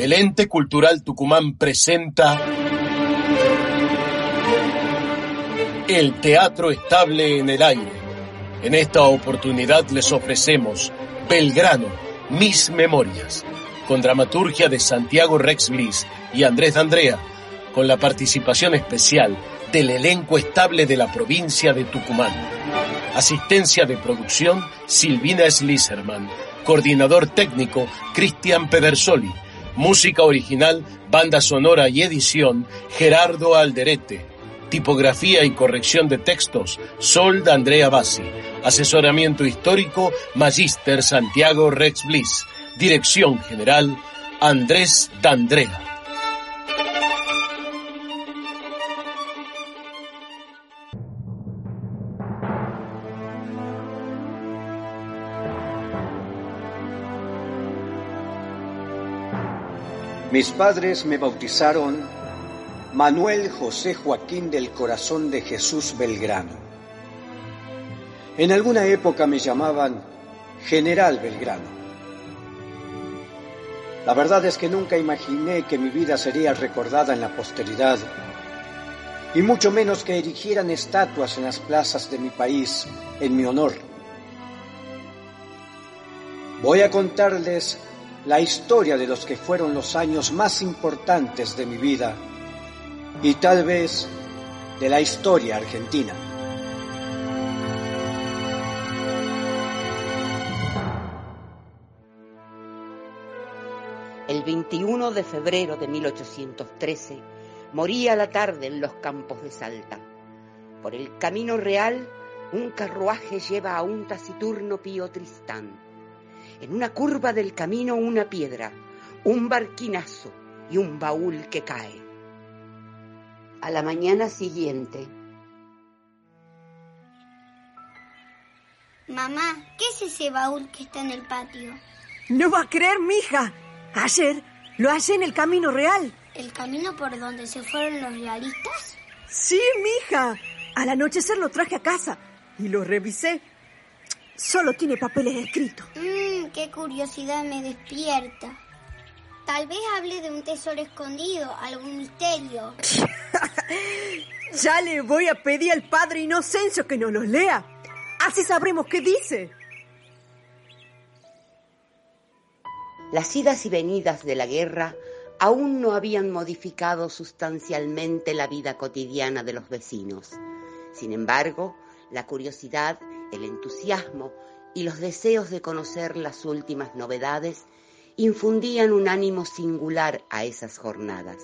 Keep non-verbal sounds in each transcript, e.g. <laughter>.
El ente cultural Tucumán presenta el Teatro Estable en el Aire. En esta oportunidad les ofrecemos Belgrano, Mis Memorias, con dramaturgia de Santiago Rex Bliss y Andrés D'Andrea, con la participación especial del elenco estable de la provincia de Tucumán. Asistencia de producción Silvina Sliserman. Coordinador técnico Cristian Pedersoli. Música original, banda sonora y edición Gerardo Alderete. Tipografía y corrección de textos Sol de Andrea Bassi. Asesoramiento histórico Magister Santiago Rex Bliss. Dirección general Andrés D'Andrea. Mis padres me bautizaron Manuel José Joaquín del Corazón de Jesús Belgrano. En alguna época me llamaban General Belgrano. La verdad es que nunca imaginé que mi vida sería recordada en la posteridad, y mucho menos que erigieran estatuas en las plazas de mi país en mi honor. Voy a contarles la historia de los que fueron los años más importantes de mi vida y tal vez de la historia argentina. El 21 de febrero de 1813 moría la tarde en los campos de Salta. Por el camino real, un carruaje lleva a un taciturno Pío Tristán en una curva del camino una piedra, un barquinazo y un baúl que cae. A la mañana siguiente. Mamá, ¿qué es ese baúl que está en el patio? No va a creer, mija. Ayer lo hallé en el camino real. ¿El camino por donde se fueron los realistas? Sí, mija. Al anochecer lo traje a casa y lo revisé. Solo tiene papeles escritos. Mmm, qué curiosidad me despierta. Tal vez hable de un tesoro escondido, algún misterio. <laughs> ya le voy a pedir al padre Inocencio que nos los lea. Así sabremos qué dice. Las idas y venidas de la guerra aún no habían modificado sustancialmente la vida cotidiana de los vecinos. Sin embargo, la curiosidad el entusiasmo y los deseos de conocer las últimas novedades infundían un ánimo singular a esas jornadas.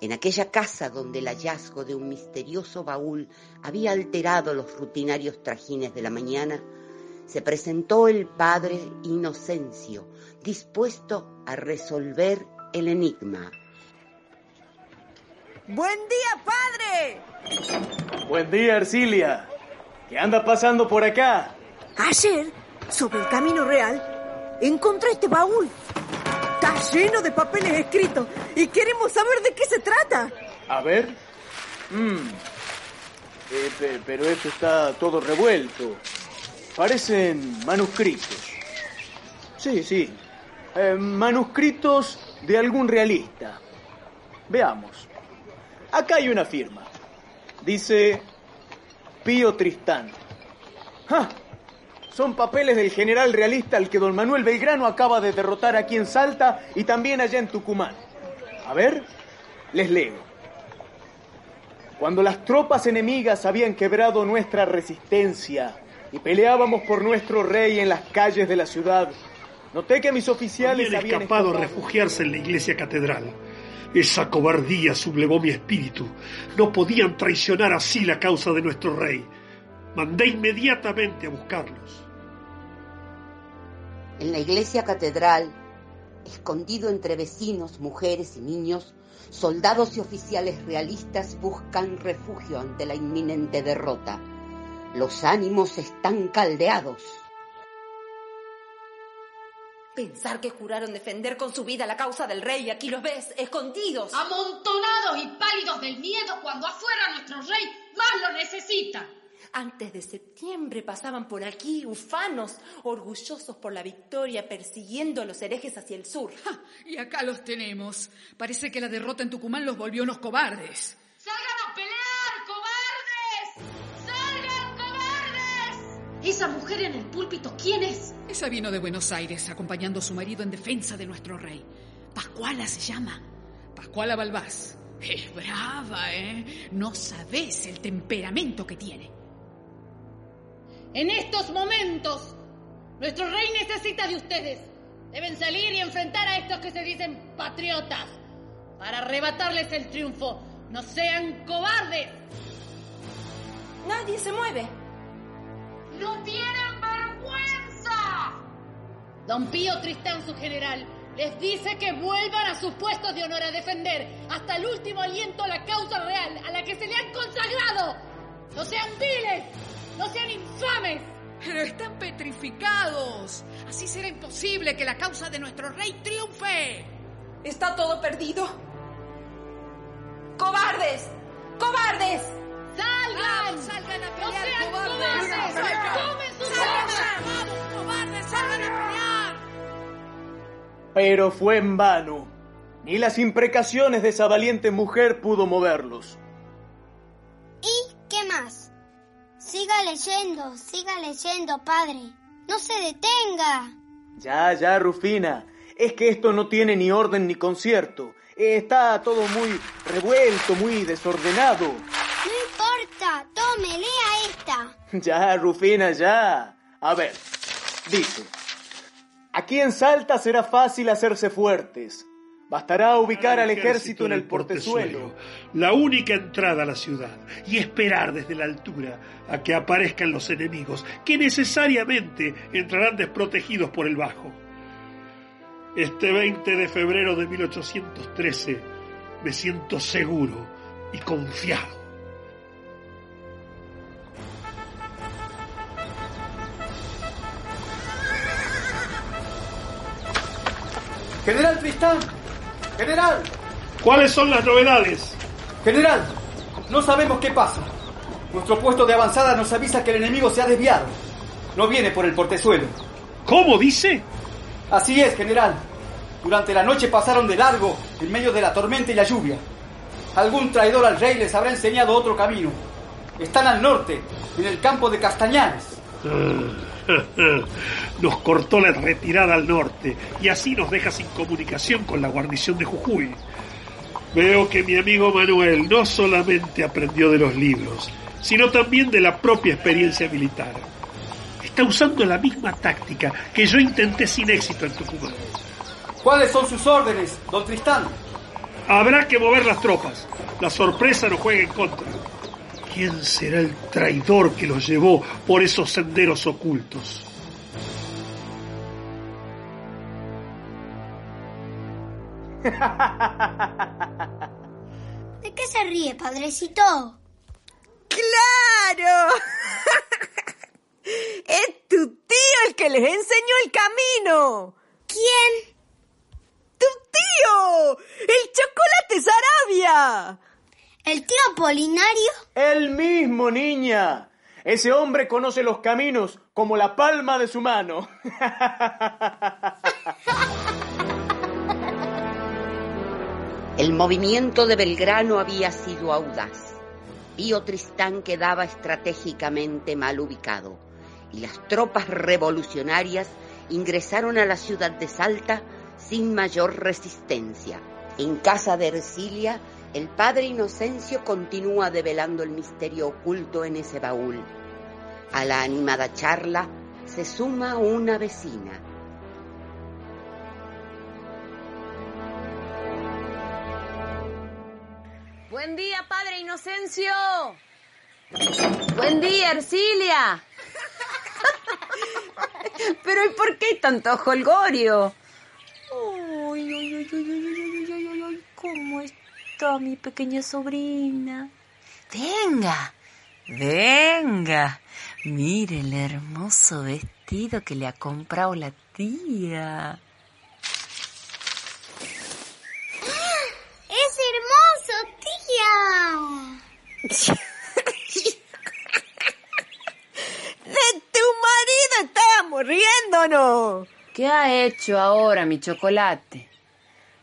En aquella casa donde el hallazgo de un misterioso baúl había alterado los rutinarios trajines de la mañana, se presentó el padre Inocencio, dispuesto a resolver el enigma. ¡Buen día, padre! Buen día, Ercilia. ¿Qué anda pasando por acá? Ayer, sobre el camino real, encontré este baúl. Está lleno de papeles escritos y queremos saber de qué se trata. A ver. Mm. Eh, pero esto está todo revuelto. Parecen manuscritos. Sí, sí. Eh, manuscritos de algún realista. Veamos. Acá hay una firma. Dice Pío Tristán. Son papeles del general realista al que don Manuel Belgrano acaba de derrotar aquí en Salta y también allá en Tucumán. A ver, les leo. Cuando las tropas enemigas habían quebrado nuestra resistencia y peleábamos por nuestro rey en las calles de la ciudad, noté que mis oficiales habían, escapado a refugiarse en la iglesia catedral. Esa cobardía sublevó mi espíritu. No podían traicionar así la causa de nuestro rey. Mandé inmediatamente a buscarlos. En la iglesia catedral, escondido entre vecinos, mujeres y niños, soldados y oficiales realistas buscan refugio ante la inminente derrota. Los ánimos están caldeados. Pensar que juraron defender con su vida la causa del rey y aquí los ves, escondidos. Amontonados y pálidos del miedo cuando afuera nuestro rey más lo necesita. Antes de septiembre pasaban por aquí ufanos, orgullosos por la victoria, persiguiendo a los herejes hacia el sur. y acá los tenemos. Parece que la derrota en Tucumán los volvió unos cobardes. ¡Salgan a pelear, cobardes! ¡Salgan, cobardes! ¿Esa mujer en el púlpito quién es? Esa vino de Buenos Aires acompañando a su marido en defensa de nuestro rey. Pascuala se llama. Pascuala Balbás. Es brava, ¿eh? No sabes el temperamento que tiene. En estos momentos, nuestro rey necesita de ustedes. Deben salir y enfrentar a estos que se dicen patriotas para arrebatarles el triunfo. No sean cobardes. Nadie se mueve. ¡No tienen vergüenza! Don Pío Tristán, su general, les dice que vuelvan a sus puestos de honor a defender hasta el último aliento la causa real a la que se le han consagrado. No sean viles, no sean infames. Pero están petrificados. Así será imposible que la causa de nuestro rey triunfe. Está todo perdido. ¡Cobardes! ¡Cobardes! ¡Salgan! ¡Salgan a ¡No pelear, sean cobardes! ¡Tomen sus. ¡Vamos, cobardes! ¡Salgan a pelear! Pero fue en vano. Ni las imprecaciones de esa valiente mujer pudo moverlos. ¿Y? Siga leyendo, siga leyendo, padre. No se detenga. Ya, ya, Rufina. Es que esto no tiene ni orden ni concierto. Está todo muy revuelto, muy desordenado. No importa, tome, lea esta. <laughs> Ya, Rufina, ya. A ver, dice. Aquí en Salta será fácil hacerse fuertes. Bastará ubicar al ejército en el portezuelo. La única entrada a la ciudad. Y esperar desde la altura a que aparezcan los enemigos, que necesariamente entrarán desprotegidos por el bajo. Este 20 de febrero de 1813 me siento seguro y confiado. General Tristán. General. ¿Cuáles son las novedades? General. No sabemos qué pasa. Nuestro puesto de avanzada nos avisa que el enemigo se ha desviado. No viene por el portezuelo. ¿Cómo dice? Así es, general. Durante la noche pasaron de largo en medio de la tormenta y la lluvia. Algún traidor al rey les habrá enseñado otro camino. Están al norte, en el campo de Castañares. <laughs> Nos cortó la retirada al norte y así nos deja sin comunicación con la guarnición de Jujuy. Veo que mi amigo Manuel no solamente aprendió de los libros, sino también de la propia experiencia militar. Está usando la misma táctica que yo intenté sin éxito en Tucumán. ¿Cuáles son sus órdenes, don Tristán? Habrá que mover las tropas. La sorpresa nos juega en contra. ¿Quién será el traidor que los llevó por esos senderos ocultos? <laughs> ¿De qué se ríe, padrecito? ¡Claro! <laughs> es tu tío el que les enseñó el camino. ¿Quién? ¡Tu tío! ¡El chocolate Sarabia! ¿El tío Apolinario? El mismo, niña. Ese hombre conoce los caminos como la palma de su mano. <laughs> El movimiento de Belgrano había sido audaz. Pío Tristán quedaba estratégicamente mal ubicado y las tropas revolucionarias ingresaron a la ciudad de Salta sin mayor resistencia. En casa de Ercilia, el padre Inocencio continúa develando el misterio oculto en ese baúl. A la animada charla se suma una vecina. Inocencio! Buen día, Ercilia. <laughs> Pero ¿y por qué tanto jolgorio? Uy, uy, uy, uy, uy, uy, uy, ¿cómo está mi pequeña sobrina? Venga, venga. Mire el hermoso vestido que le ha comprado la tía. <laughs> ¡De tu marido estábamos riéndonos! ¿Qué ha hecho ahora mi chocolate?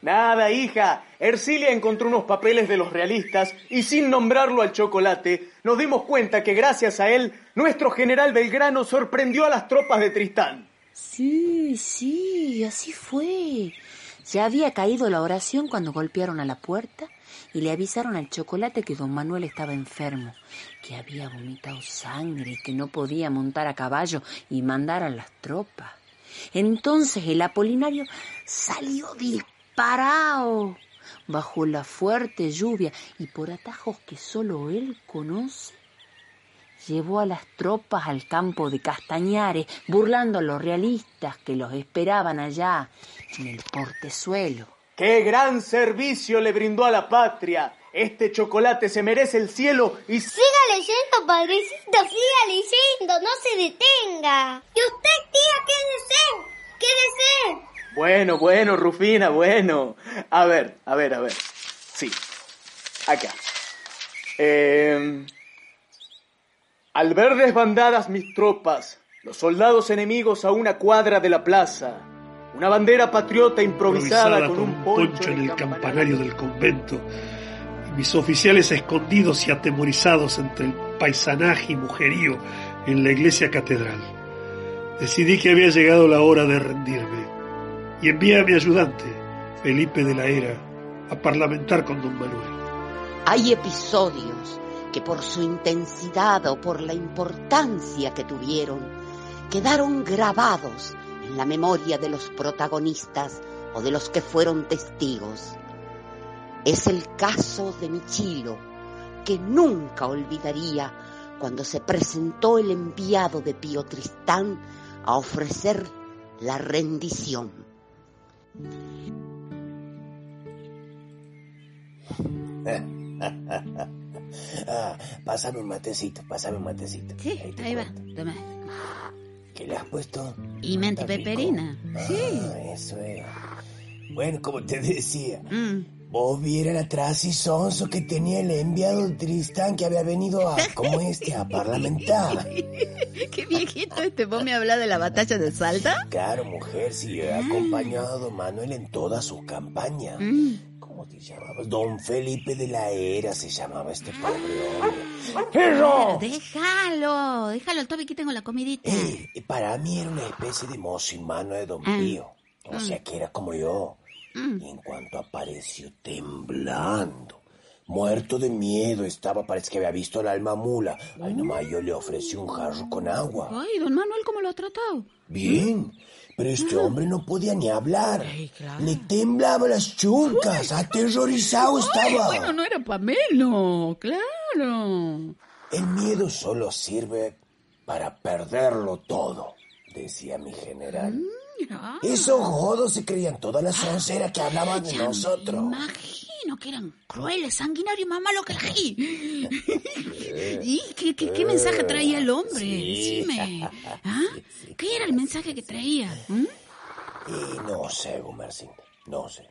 Nada, hija. Ercilia encontró unos papeles de los realistas y sin nombrarlo al chocolate, nos dimos cuenta que gracias a él, nuestro general Belgrano sorprendió a las tropas de Tristán. Sí, sí, así fue. Ya había caído la oración cuando golpearon a la puerta y le avisaron al chocolate que don Manuel estaba enfermo, que había vomitado sangre y que no podía montar a caballo y mandar a las tropas. Entonces el Apolinario salió disparado bajo la fuerte lluvia y por atajos que solo él conoce. Llevó a las tropas al campo de Castañares, burlando a los realistas que los esperaban allá en el portezuelo. ¡Qué gran servicio le brindó a la patria! Este chocolate se merece el cielo y... Siga leyendo, padrecito, siga leyendo, no se detenga. Y usted, tía, quédese, quédese. Bueno, bueno, Rufina, bueno. A ver, a ver, a ver. Sí. Acá. Eh, al ver desbandadas mis tropas, los soldados enemigos a una cuadra de la plaza, una bandera patriota improvisada, improvisada con, un poncho, en el campanario del convento, y mis oficiales escondidos y atemorizados entre el paisanaje y mujerío en la iglesia catedral. Decidí que había llegado la hora de rendirme y envié a mi ayudante, Felipe de la Era, a parlamentar con don Manuel. Hay episodios que por su intensidad o por la importancia que tuvieron, quedaron grabados en la memoria de los protagonistas o de los que fueron testigos. Es el caso de Michilo, que nunca olvidaría cuando se presentó el enviado de Pío Tristán a ofrecer la rendición. <laughs> ah, pásame un matecito, pásame un matecito. Sí, te ahí va, toma. ¿Qué le has puesto? Y mente Está rico. peperina. Sí. Ah, eso es. Bueno, como te decía, Mm. vos viera el atrás y sonso que tenía el enviado Tristán que había venido a, como este, a parlamentar. <laughs> Qué viejito este. ¿Vos me hablas de la batalla de Salta? Claro, mujer, sí, he acompañado a don Manuel en todas sus campañas. Mm. ¿Cómo te llamabas? Don Felipe de la Era se llamaba este pobre hombre. Pero Déjalo, déjalo, Toby, aquí tengo la comidita. Eh, para mí era una especie de mozo y mano de don Ah. Pío. O Mm. sea que era como yo. Mm. Y en cuanto apareció temblando, muerto de miedo estaba, parece que había visto el alma mula. Ay, nomás yo le ofrecí un jarro con agua. Ay, don Manuel, ¿cómo lo ha tratado? Bien, pero este Ah. hombre no podía ni hablar. Le temblaban las chuncas, aterrorizado estaba. Bueno, no era pa' menos, claro. El miedo solo sirve para perderlo todo, decía mi general. Ah. Esos jodos se creían todas las sonceras que hablaban de nosotros. Que eran crueles, sanguinarios, más malos que el ají. <laughs> ¿Y qué, qué, qué mensaje traía el hombre? Sí. Decime. ¿Ah? ¿Qué era el mensaje que traía? ¿Mm? Y no sé, Gumersin, no sé.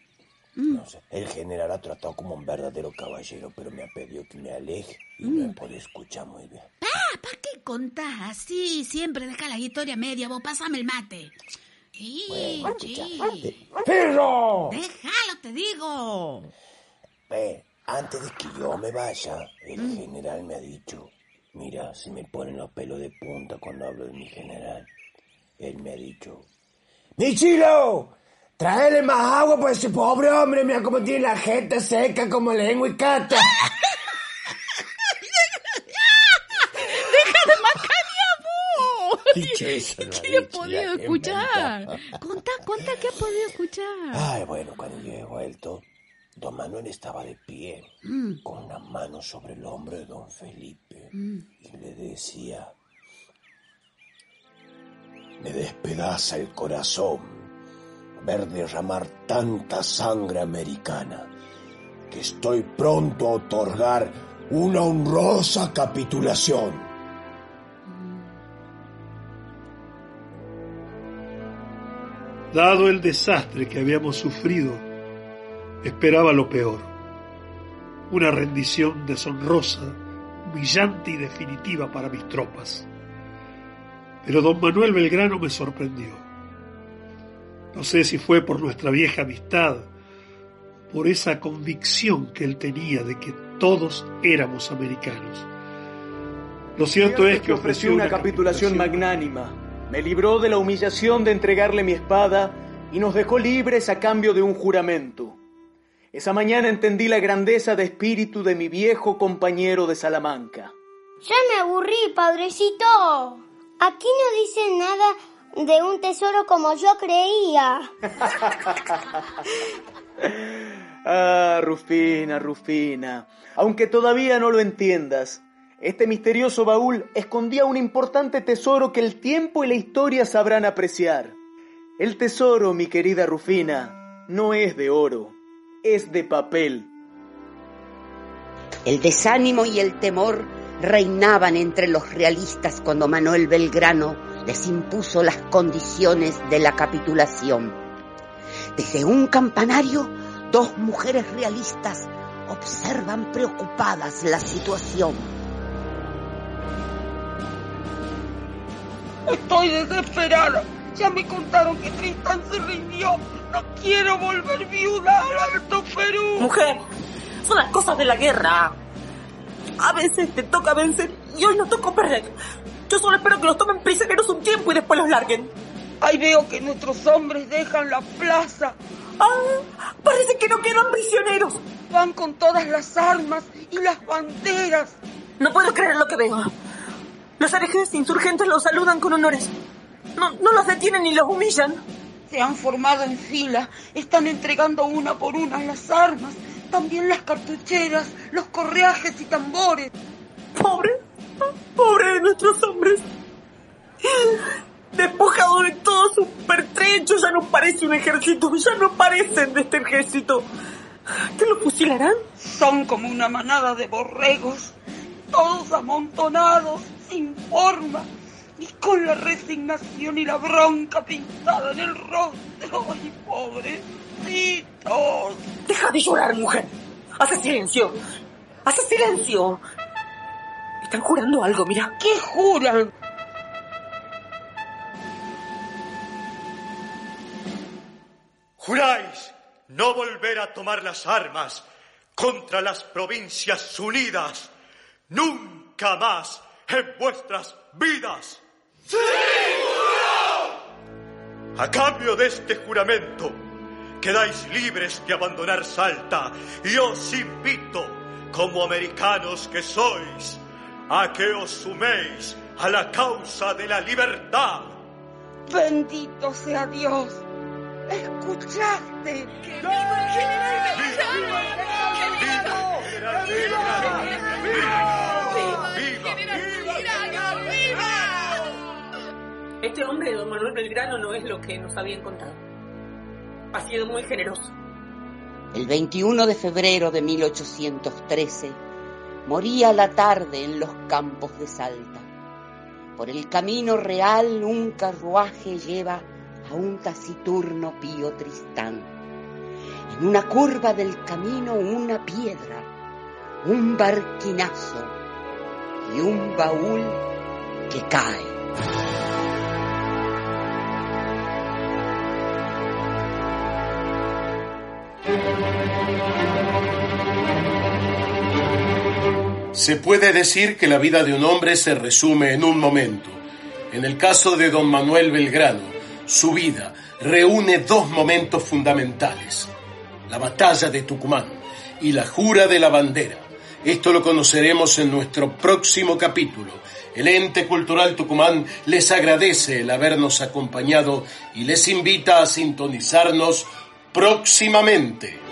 Mm. No sé. El general ha tratado como un verdadero caballero, pero me ha pedido que me aleje y no he podido escuchar muy bien. Ah, ¿para qué contás así? Siempre deja la historia media, vos pasame el mate. Sí, Bueno, sí. ¡Perro! Déjalo, te digo. Antes de que yo me vaya, el general me ha dicho, mira, se me ponen los pelos de punta cuando hablo de mi general. Él me ha dicho, ¡Michilo! Tráele más agua por ese pobre hombre, mira cómo tiene la jeta seca como lengua y cata. Dicho eso, ha ¿Qué ha podido escuchar? inventa. Contá, contá, ¿qué ha podido escuchar? Ay, bueno, cuando yo he vuelto, don Manuel estaba de pie, Mm. con una mano sobre el hombro de don Felipe, Mm. y le decía, me despedaza el corazón ver derramar tanta sangre americana, que estoy pronto a otorgar una honrosa capitulación. Dado el desastre que habíamos sufrido, esperaba lo peor. Una rendición deshonrosa, humillante y definitiva para mis tropas. Pero don Manuel Belgrano me sorprendió. No sé si fue por nuestra vieja amistad, por esa convicción que él tenía de que todos éramos americanos. Lo cierto es que ofreció una, capitulación magnánima, me libró de la humillación de entregarle mi espada y nos dejó libres a cambio de un juramento. Esa mañana entendí la grandeza de espíritu de mi viejo compañero de Salamanca. Ya me aburrí, padrecito. Aquí no dicen nada de un tesoro como yo creía. <laughs> ah, Rufina, Rufina. Aunque todavía no lo entiendas, este misterioso baúl escondía un importante tesoro que el tiempo y la historia sabrán apreciar. El tesoro, mi querida Rufina, no es de oro, es de papel. El desánimo y el temor reinaban entre los realistas cuando Manuel Belgrano les impuso las condiciones de la capitulación. Desde un campanario, dos mujeres realistas observan preocupadas la situación. Estoy desesperada. Ya me contaron que Tristan se rindió. No quiero volver viuda al Alto Perú. Mujer, son las cosas de la guerra. A veces te toca vencer y hoy no tocó perder. Yo solo espero que los tomen prisioneros un tiempo y después los larguen. Ahí veo que nuestros hombres dejan la plaza. Ah, parece que no quedan prisioneros. Van con todas las armas y las banderas. No puedo creer lo que veo. Los herejes insurgentes los saludan con honores. No, no los detienen ni los humillan. Se han formado en fila. Están entregando una por una las armas. También las cartucheras, los correajes y tambores. Pobre, pobre de nuestros hombres. Despojado de todo su pertrecho, ya no parece un ejército, ya no parecen de este ejército. ¿Qué lo fusilarán? Son como una manada de borregos, todos amontonados, sin forma, y con la resignación y la bronca pintada en el rostro. ¡Ay, pobrecitos! Deja de llorar, mujer. Hace silencio. Hace silencio. Están jurando algo, mira. ¿Qué juran? Juráis no volver a tomar las armas contra las provincias unidas. Nunca más en vuestras vidas. ¡Sí, A cambio de este juramento, quedáis libres de abandonar Salta y os invito, como americanos que sois, a que os suméis a la causa de la libertad. Bendito sea Dios. Escuchaste. ¡Viva Este hombre, don Manuel Belgrano, no es lo que nos habían contado. Ha sido muy generoso. El 21 de febrero de 1813 moría la tarde en los campos de Salta. Por el camino real un carruaje lleva a un taciturno pío Tristán. En una curva del camino una piedra, un barquinazo y un baúl que cae. Se puede decir que la vida de un hombre se resume en un momento. En el caso de don Manuel Belgrano, su vida reúne dos momentos fundamentales. La batalla de Tucumán y la jura de la bandera. Esto lo conoceremos en nuestro próximo capítulo. El ente cultural Tucumán les agradece el habernos acompañado y les invita a sintonizarnos próximamente.